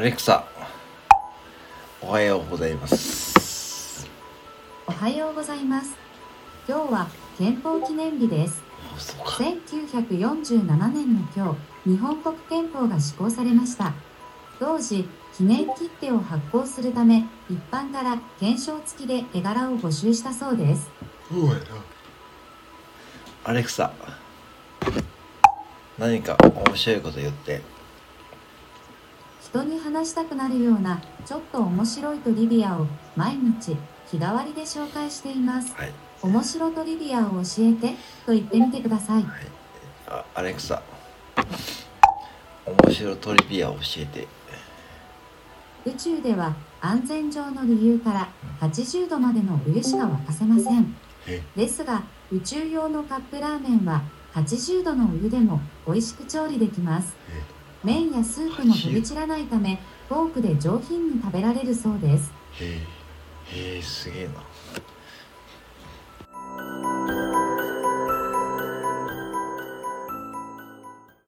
レクサおはようございますおはようございます。今日は憲法記念日です。あそうか1947年の今日、日本国憲法が施行されました。当時、記念切手を発行するため、一般から懸賞付きで絵柄を募集したそうです。そうやなアレクサ何か面白いこと言って人に話したくなるようなちょっと面白いトリビアを毎日日替わりで紹介しています。はい。面白トリビアを教えてと言ってみてください。はい。あアレクサ。面白トリビアを教えて。宇宙では安全上の理由から80度までのお湯しか沸かせません。え？ですが宇宙用のカップラーメンは80度のお湯でも美味しく調理できます麺やスープも飛び散らないためフォークで上品に食べられるそうです。へえへえすげえな